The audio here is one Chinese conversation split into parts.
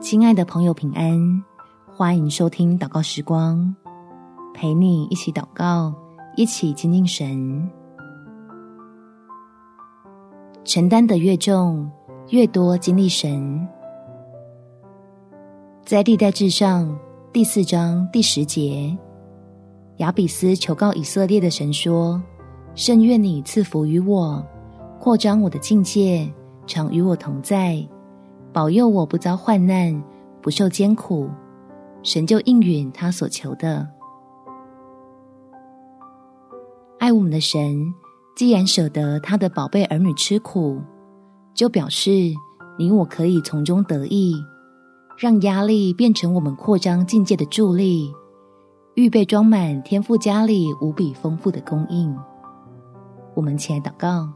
亲爱的朋友，平安！欢迎收听祷告时光，陪你一起祷告，一起亲近神。承担的越重，越多经历神。在历代志上第四章第十节，亚比斯求告以色列的神说：“甚愿你赐福于我，扩张我的境界，常与我同在。”保佑我不遭患难，不受艰苦，神就应允他所求的。爱我们的神，既然舍得他的宝贝儿女吃苦，就表示你我可以从中得益，让压力变成我们扩张境界的助力，预备装满天赋家里无比丰富的供应。我们起来祷告，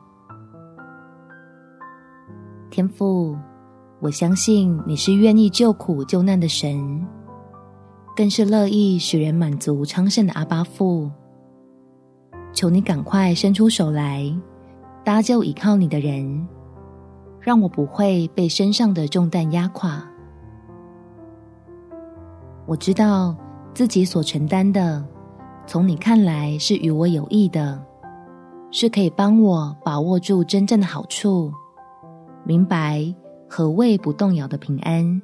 天父。我相信你是愿意救苦救难的神，更是乐意使人满足昌盛的阿巴父。求你赶快伸出手来，搭救倚靠你的人，让我不会被身上的重担压垮。我知道自己所承担的，从你看来是与我有益的，是可以帮我把握住真正的好处，明白。何谓不动摇的平安，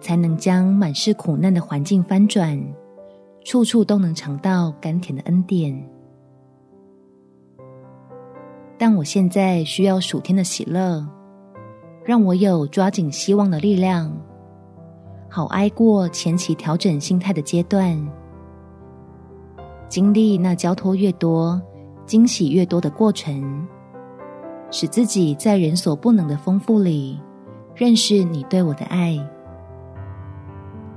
才能将满是苦难的环境翻转，处处都能尝到甘甜的恩典。但我现在需要暑天的喜乐，让我有抓紧希望的力量，好挨过前期调整心态的阶段，经历那交托越多、惊喜越多的过程，使自己在人所不能的丰富里。认识你对我的爱，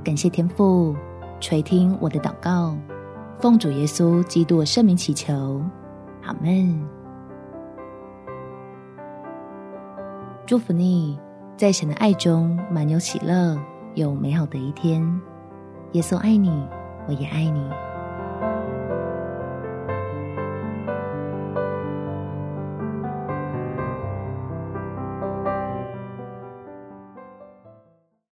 感谢天父垂听我的祷告，奉主耶稣基督的圣名祈求，阿门。祝福你，在神的爱中满有喜乐，有美好的一天。耶稣爱你，我也爱你。